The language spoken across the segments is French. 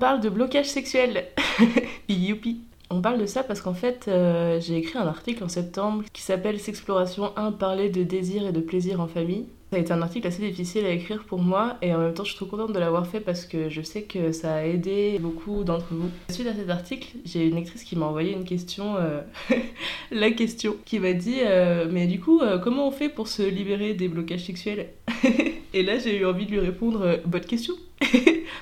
Parle de blocage sexuel. Youpi. On parle de ça parce qu'en fait, euh, j'ai écrit un article en septembre qui s'appelle S'exploration 1, parler de désir et de plaisir en famille. Ça a été un article assez difficile à écrire pour moi et en même temps je suis trop contente de l'avoir fait parce que je sais que ça a aidé beaucoup d'entre vous. Suite à cet article, j'ai une actrice qui m'a envoyé une question, euh, la question, qui m'a dit euh, mais du coup comment on fait pour se libérer des blocages sexuels? Et là j'ai eu envie de lui répondre euh, bonne question.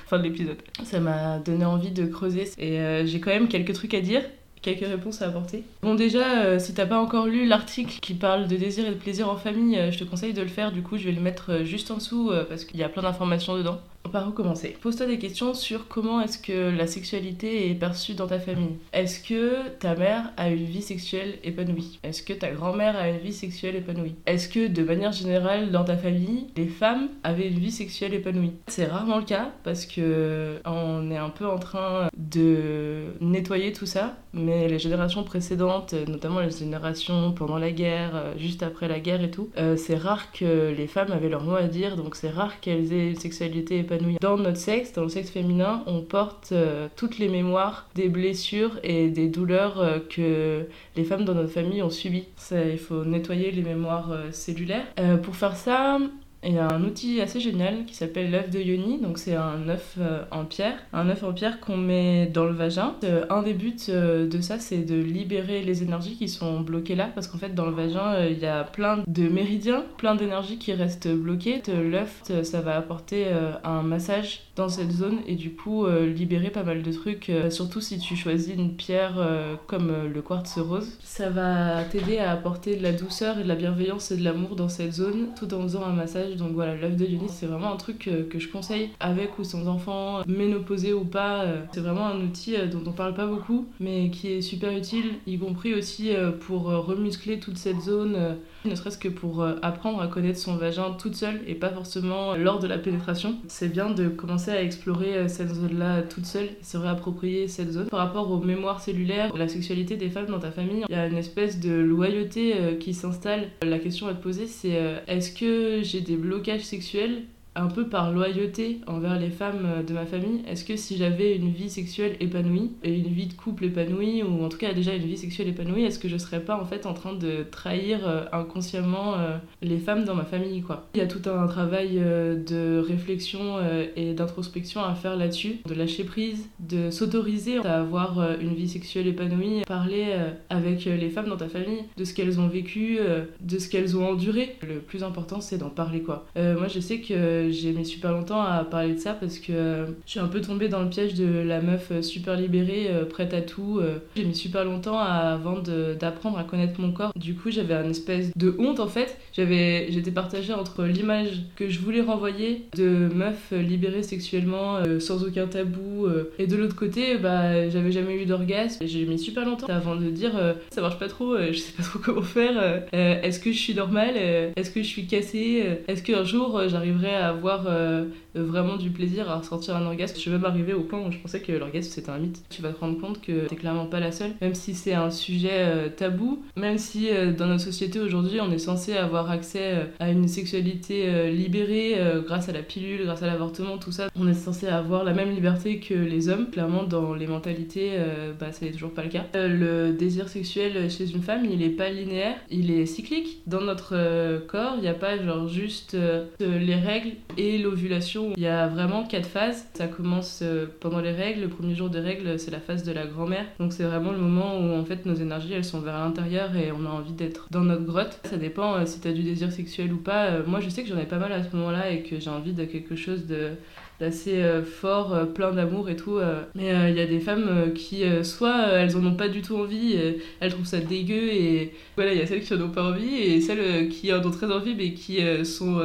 fin de l'épisode. Ça m'a donné envie de creuser et euh, j'ai quand même quelques trucs à dire quelques réponses à apporter. Bon déjà, euh, si t'as pas encore lu l'article qui parle de désir et de plaisir en famille, je te conseille de le faire. Du coup, je vais le mettre juste en dessous parce qu'il y a plein d'informations dedans. Par où commencer? Pose-toi des questions sur comment est-ce que la sexualité est perçue dans ta famille. Est-ce que ta mère a une vie sexuelle épanouie? Est-ce que ta grand-mère a une vie sexuelle épanouie? Est-ce que de manière générale dans ta famille, les femmes avaient une vie sexuelle épanouie? C'est rarement le cas parce que on est un peu en train de nettoyer tout ça, mais les générations précédentes, notamment les générations pendant la guerre, euh, juste après la guerre et tout, euh, c'est rare que les femmes avaient leur mot à dire, donc c'est rare qu'elles aient une sexualité épanouie. Dans notre sexe, dans le sexe féminin, on porte euh, toutes les mémoires des blessures et des douleurs euh, que les femmes dans notre famille ont subies. Il faut nettoyer les mémoires euh, cellulaires. Pour faire ça, il y a un outil assez génial qui s'appelle l'œuf de Yoni, donc c'est un œuf euh, en pierre, un œuf en pierre qu'on met dans le vagin. Euh, un des buts euh, de ça, c'est de libérer les énergies qui sont bloquées là, parce qu'en fait dans le vagin, il y a plein de méridiens, plein d'énergies qui restent bloquées. L'œuf, ça va apporter un massage dans cette zone et du coup euh, libérer pas mal de trucs, euh, surtout si tu choisis une pierre euh, comme le quartz rose. Ça va t'aider à apporter de la douceur et de la bienveillance et de l'amour dans cette zone tout en faisant un massage. Donc voilà, l'œuf de Dionys, c'est vraiment un truc que je conseille avec ou sans enfant, ménopausé ou pas. C'est vraiment un outil dont on parle pas beaucoup, mais qui est super utile, y compris aussi pour remuscler toute cette zone, ne serait-ce que pour apprendre à connaître son vagin toute seule et pas forcément lors de la pénétration. C'est bien de commencer à explorer euh, cette zone-là toute seule, se réapproprier cette zone. Par rapport aux mémoires cellulaires, la sexualité des femmes dans ta famille, il y a une espèce de loyauté euh, qui s'installe. La question à te poser, c'est euh, est-ce que j'ai des blocages sexuels un peu par loyauté envers les femmes euh, de ma famille, est-ce que si j'avais une vie sexuelle épanouie et une vie de couple épanouie ou en tout cas déjà une vie sexuelle épanouie, est-ce que je serais pas en fait en train de trahir euh, inconsciemment euh, les femmes dans ma famille quoi? Il y a tout un travail de réflexion et d'introspection à faire là-dessus, de lâcher prise, de s'autoriser à avoir une vie sexuelle épanouie, parler avec les femmes dans ta famille de ce qu'elles ont vécu, de ce qu'elles ont enduré. Le plus important c'est d'en parler quoi. Moi je sais que j'ai mis super longtemps à parler de ça parce que euh, je suis un peu tombée dans le piège de la meuf euh, super libérée, euh, prête à tout. J'ai mis super longtemps avant d'apprendre à connaître mon corps. Du coup, j'avais une espèce de honte en fait. J'étais partagée entre l'image que je voulais renvoyer de meuf libérée sexuellement sans aucun tabou et de l'autre côté, bah j'avais jamais eu d'orgasme. J'ai mis super longtemps avant de dire ça marche pas trop, je sais pas trop comment faire. Est-ce que je suis normale Est-ce que je suis cassée Est-ce qu'un jour j'arriverai à avoir euh, vraiment du plaisir à ressentir un orgasme Je suis même au point où je pensais que l'orgasme c'était un mythe. Tu vas te rendre compte que t'es clairement pas la seule, même si c'est un sujet euh, tabou, même si euh, dans notre société aujourd'hui on est censé avoir accès euh, à une sexualité libérée grâce à la pilule, grâce à l'avortement, tout ça. On est censé avoir la même liberté que les hommes. Clairement, dans les mentalités, bah, c'est toujours pas le cas. Le désir sexuel chez une femme, il est pas linéaire, il est cyclique. Dans notre corps, il n'y a pas genre juste les règles et l'ovulation. Il y a vraiment quatre phases. Ça commence euh, pendant les règles. Le premier jour des règles, c'est la phase de la grand-mère. Donc c'est vraiment le moment où en fait nos énergies elles sont vers l'intérieur et on a envie d'être dans notre grotte. Ça dépend euh, si t'as du désir sexuel ou pas. Euh, moi je sais que j'en ai pas mal à ce moment-là et que j'ai envie de quelque chose de d'assez fort, plein d'amour et tout. Mais il y a des femmes qui, soit elles en ont pas du tout envie, elles trouvent ça dégueu, et voilà, il y a celles qui en ont pas envie, et celles qui en ont très envie, mais qui, sont,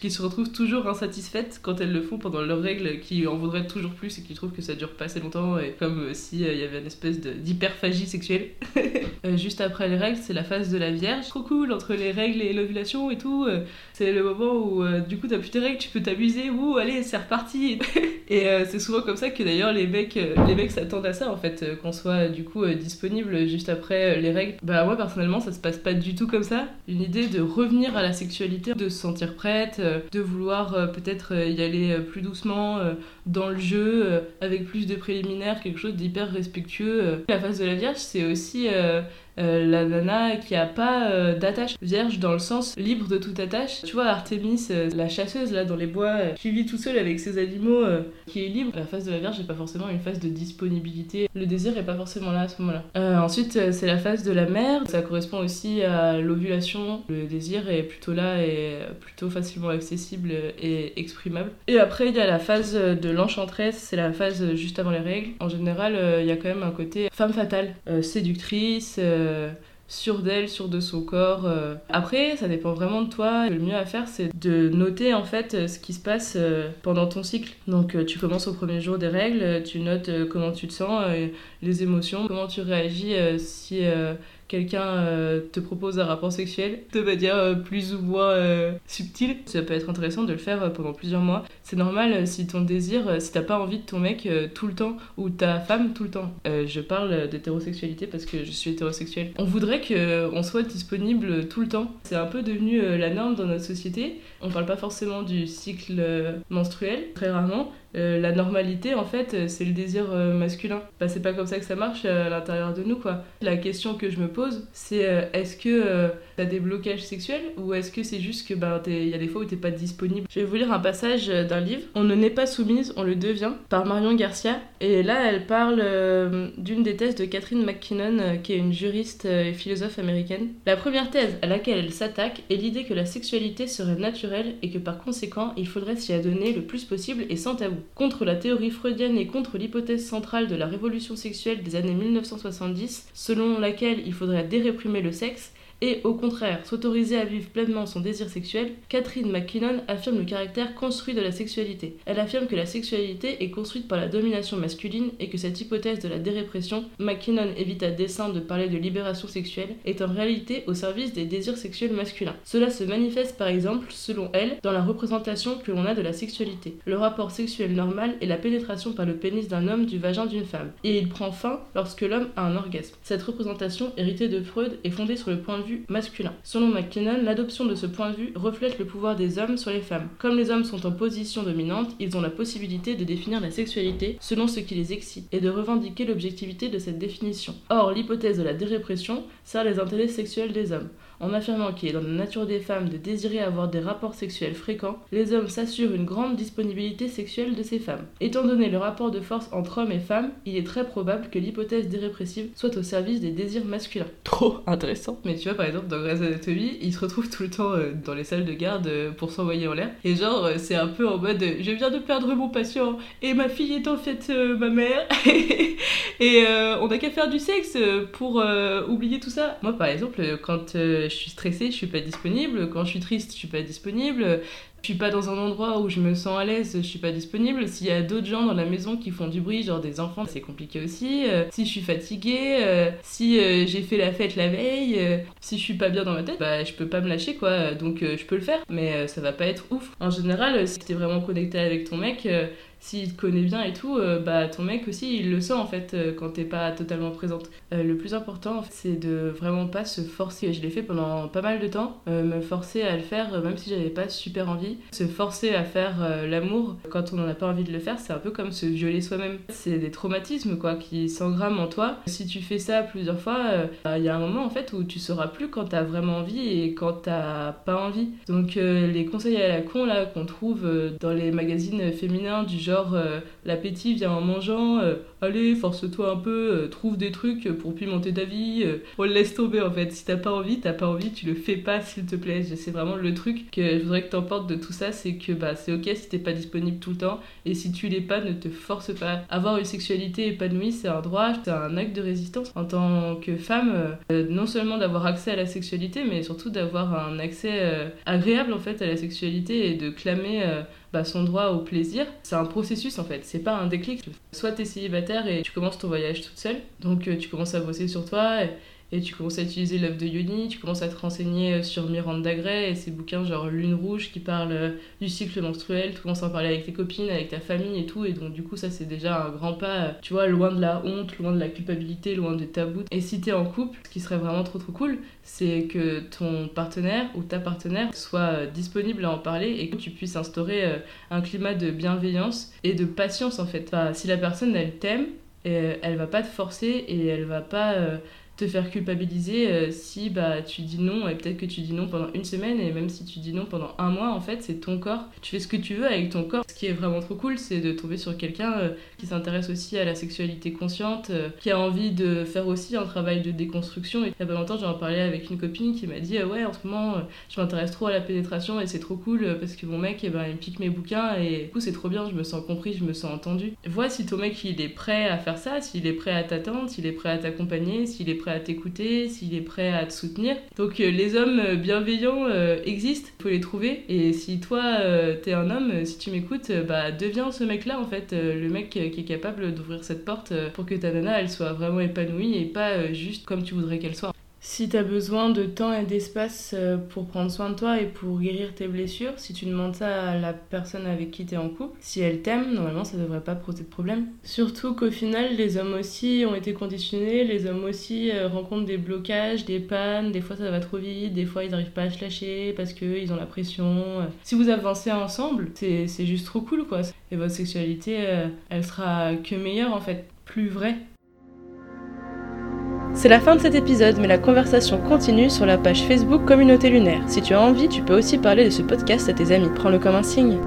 qui se retrouvent toujours insatisfaites quand elles le font pendant leurs règles, qui en voudraient toujours plus et qui trouvent que ça dure pas assez longtemps, et comme s'il il y avait une espèce d'hyperphagie sexuelle. Juste après les règles, c'est la phase de la Vierge. Trop cool, entre les règles et l'ovulation et tout. C'est le moment où, du coup, t'as plus tes règles, tu peux t'amuser, ou allez, c'est reparti. et c'est souvent comme ça que d'ailleurs les mecs, les mecs s'attendent à ça, en fait, qu'on soit du coup disponible juste après les règles. Bah, moi, personnellement, ça se passe pas du tout comme ça. Une idée de revenir à la sexualité, de se sentir prête, de vouloir peut-être y aller plus doucement dans le jeu, avec plus de préliminaires, quelque chose d'hyper respectueux. La phase de la Vierge, c'est aussi euh, la nana qui a pas euh, d'attache vierge dans le sens libre de toute attache. Tu vois, Artemis, euh, la chasseuse là dans les bois, qui vit tout seul avec ses animaux, qui est libre. La phase de la Vierge n'est pas forcément une phase de disponibilité. Le désir est pas forcément là à ce moment-là. ensuite, c'est la phase de la mère. Ça correspond aussi à l'ovulation. Le désir est plutôt là et plutôt facilement accessible et exprimable. Et après, il y a la phase de l'enchantresse. C'est la phase juste avant les règles. En général, il y a quand même un côté femme fatale, séductrice. Euh, sûre d'elle, sûre de son corps. Euh. Après, ça dépend vraiment de toi. Le mieux à faire, c'est de noter en fait euh, ce qui se passe pendant ton cycle. Donc, tu commences au premier jour des règles, tu notes comment tu te sens, les émotions, comment tu réagis si quelqu'un euh, te propose un rapport sexuel de manière euh, plus ou moins euh, subtile, ça peut être intéressant de le faire pendant plusieurs mois. C'est normal si ton désir, si t'as pas envie de ton mec tout le temps ou ta femme tout le temps. je parle d'hétérosexualité parce que je suis hétérosexuelle. On voudrait qu'on soit disponible tout le temps. C'est un peu devenu la norme dans notre société. On parle pas forcément du cycle menstruel, très rarement, euh, la normalité, en fait, euh, c'est le désir euh, masculin. Bah, c'est pas comme ça que ça marche à l'intérieur de nous, quoi. La question que je me pose, c'est est-ce que t'as des blocages sexuels ou est-ce que c'est juste que bah, y a des fois où t'es pas disponible? Je vais vous lire un passage d'un livre, On ne naît pas soumise, on le devient, par Marion Garcia. Et là, elle parle d'une des thèses de Catherine McKinnon, qui est une juriste et philosophe américaine. La première thèse à laquelle elle s'attaque est l'idée que la sexualité serait naturelle et que par conséquent, il faudrait s'y adonner le plus possible et sans tabou contre la théorie freudienne et contre l'hypothèse centrale de la révolution sexuelle des années 1970, selon laquelle il faudrait déréprimer le sexe, et au contraire s'autoriser à vivre pleinement son désir sexuel, Catherine McKinnon affirme le caractère construit de la sexualité. Elle affirme que la sexualité est construite par la domination masculine et que cette hypothèse de la dérépression, McKinnon évite à dessein de parler de libération sexuelle, est en réalité au service des désirs sexuels masculins. Cela se manifeste par exemple, selon elle, dans la représentation que l'on a de la sexualité. Le rapport sexuel normal est la pénétration par le pénis d'un homme du vagin d'une femme, et il prend fin lorsque l'homme a un orgasme. Cette représentation, héritée de Freud, est fondée sur le point de masculin. Selon McKinnon, l'adoption de ce point de vue reflète le pouvoir des hommes sur les femmes. Comme les hommes sont en position dominante, ils ont la possibilité de définir la sexualité selon ce qui les excite et de revendiquer l'objectivité de cette définition. Or, l'hypothèse de la dérépression sert les intérêts sexuels des hommes. En affirmant qu'il est dans la nature des femmes de désirer avoir des rapports sexuels fréquents, les hommes s'assurent une grande disponibilité sexuelle de ces femmes. Étant donné le rapport de force entre hommes et femmes, il est très probable que l'hypothèse dérépressive soit au service des désirs masculins. Trop intéressant. Mais tu vois, par exemple, dans Grey's Anatomy, ils se retrouvent tout le temps euh, dans les salles de garde euh, pour s'envoyer en l'air. Et genre, euh, c'est un peu en mode je viens de perdre mon patient et ma fille est en fait ma mère. et on n'a qu'à faire du sexe pour oublier tout ça. Moi, par exemple, quand je suis stressée, je suis pas disponible. Quand je suis triste, je suis pas disponible. Je suis pas dans un endroit où je me sens à l'aise, je suis pas disponible. S'il y a d'autres gens dans la maison qui font du bruit, genre des enfants, c'est compliqué aussi. Euh, si je suis fatiguée, euh, si euh, j'ai fait la fête la veille, si je suis pas bien dans ma tête, bah je peux pas me lâcher quoi. Donc je peux le faire, mais ça va pas être ouf. En général, si t'es vraiment connecté avec ton mec, s'il te connaît bien et tout, euh, bah ton mec aussi il le sent en fait euh, quand t'es pas totalement présente. Euh, le plus important c'est de vraiment pas se forcer. Je l'ai fait pendant pas mal de temps, me forcer à le faire même si j'avais pas super envie. Se forcer à faire l'amour quand on en a pas envie de le faire, c'est un peu comme se violer soi-même. C'est des traumatismes quoi qui s'engramment en toi. Si tu fais ça plusieurs fois, il y a un moment en fait où tu sauras plus quand t'as vraiment envie et quand t'as pas envie. Donc les conseils à la con là qu'on trouve dans les magazines féminins du genre euh, l'appétit vient en mangeant, euh, allez, force-toi un peu, euh, trouve des trucs pour pimenter ta vie. on le laisse tomber en fait. Si t'as pas envie, t'as pas envie, tu le fais pas s'il te plaît. C'est vraiment le truc que je voudrais que t'emportes de tout ça, c'est que bah, c'est ok si t'es pas disponible tout le temps. Et si tu l'es pas, ne te force pas. Avoir une sexualité épanouie, c'est un droit, c'est un acte de résistance. En tant que femme, non seulement d'avoir accès à la sexualité, mais surtout d'avoir un accès agréable en fait à la sexualité et de clamer son droit au plaisir. C'est un processus en fait, c'est pas un déclic. Soit t'es célibataire et tu commences ton voyage toute seule, donc euh, tu commences à bosser sur toi. Et tu commences à utiliser l'œuvre de Yoni, tu commences à te renseigner euh, sur Miranda Gray et ses bouquins genre Lune Rouge qui parlent euh, du cycle menstruel, tu commences à en parler avec tes copines, avec ta famille et tout, et donc du coup ça c'est déjà un grand pas, euh, tu vois, loin de la honte, loin de la culpabilité, loin des tabous. Et si t'es en couple, ce qui serait vraiment trop trop cool, c'est que ton partenaire ou ta partenaire soit disponible à en parler et que tu puisses instaurer un climat de bienveillance et de patience en fait. Si la personne elle t'aime, elle va pas te forcer et elle va pas te faire culpabiliser euh, si bah, tu dis non et peut-être que tu dis non pendant une semaine et même si tu dis non pendant un mois en fait c'est ton corps. Tu fais ce que tu veux avec ton corps. Ce qui est vraiment trop cool c'est de tomber sur quelqu'un euh, qui s'intéresse aussi à la sexualité consciente euh, qui a envie de faire aussi un travail de déconstruction. Et il y a pas longtemps j'en parlais avec une copine qui m'a dit ouais en ce moment je m'intéresse trop à la pénétration et c'est trop cool parce que mon mec eh ben, il pique mes bouquins et du coup c'est trop bien je me sens compris je me sens entendu. Vois si ton mec il est prêt à faire ça s'il est prêt à t'attendre s'il est prêt à t'accompagner s'il est prêt à t'écouter, s'il est prêt à te soutenir. Donc euh, les hommes euh, bienveillants euh, existent, il faut les trouver. Et si toi, t'es un homme, si tu m'écoutes, bah deviens ce mec-là en fait, le mec qui est capable d'ouvrir cette porte pour que ta nana elle soit vraiment épanouie et pas juste comme tu voudrais qu'elle soit. Si tu as besoin de temps et d'espace euh, pour prendre soin de toi et pour guérir tes blessures, si tu demandes ça à la personne avec qui tu es en couple, si elle t'aime, normalement ça devrait pas poser de problème. Surtout qu'au final, les hommes aussi ont été conditionnés, les hommes aussi euh, rencontrent des blocages, des pannes, des fois ça va trop vite, des fois ils n'arrivent pas à se lâcher parce qu'ils ont la pression. Si vous avancez ensemble, c'est juste trop cool quoi. Et votre sexualité, euh, elle sera que meilleure en fait, plus vraie. C'est la fin de cet épisode, mais la conversation continue sur la page Facebook Communauté Lunaire. Si tu as envie, tu peux aussi parler de ce podcast à tes amis. Prends-le comme un signe.